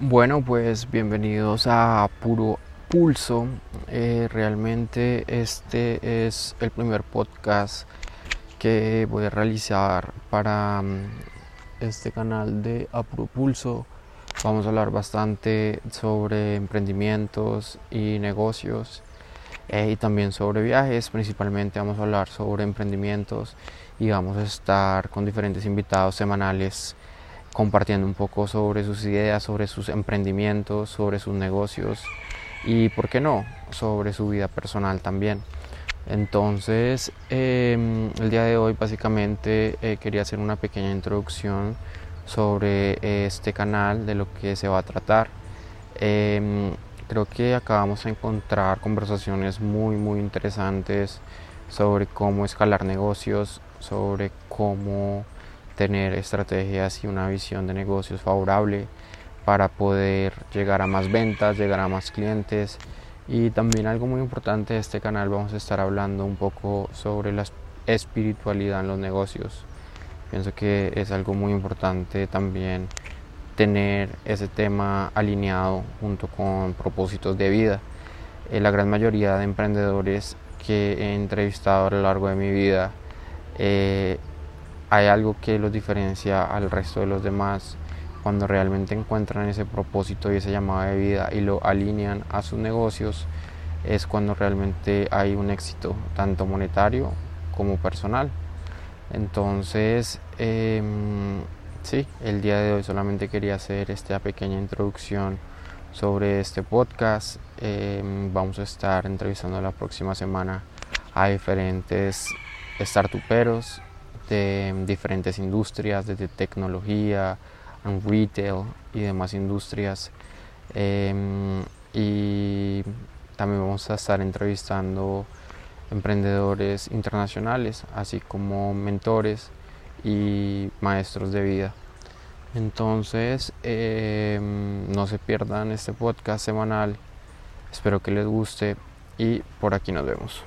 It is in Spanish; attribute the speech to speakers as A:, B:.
A: Bueno, pues bienvenidos a Puro Pulso. Eh, realmente este es el primer podcast que voy a realizar para mm, este canal de A Puro Pulso. Vamos a hablar bastante sobre emprendimientos y negocios eh, y también sobre viajes. Principalmente vamos a hablar sobre emprendimientos y vamos a estar con diferentes invitados semanales compartiendo un poco sobre sus ideas, sobre sus emprendimientos, sobre sus negocios y, ¿por qué no?, sobre su vida personal también. Entonces, em, el día de hoy básicamente eh, quería hacer una pequeña introducción sobre este canal, de lo que se va a tratar. Em, creo que acabamos de encontrar conversaciones muy, muy interesantes sobre cómo escalar negocios, sobre cómo tener estrategias y una visión de negocios favorable para poder llegar a más ventas, llegar a más clientes y también algo muy importante de este canal vamos a estar hablando un poco sobre la espiritualidad en los negocios. Pienso que es algo muy importante también tener ese tema alineado junto con propósitos de vida. Eh, la gran mayoría de emprendedores que he entrevistado a lo largo de mi vida eh, hay algo que los diferencia al resto de los demás cuando realmente encuentran ese propósito y esa llamada de vida y lo alinean a sus negocios es cuando realmente hay un éxito tanto monetario como personal. Entonces em, sí el día de hoy solamente quería hacer esta pequeña introducción sobre este podcast. Em, vamos a estar entrevistando la próxima semana a diferentes startuperos de diferentes industrias, desde tecnología, retail y demás industrias. Em, y también vamos a estar entrevistando emprendedores internacionales, así como mentores y maestros de vida. Entonces, em, no se pierdan este podcast semanal. Espero que les guste y por aquí nos vemos.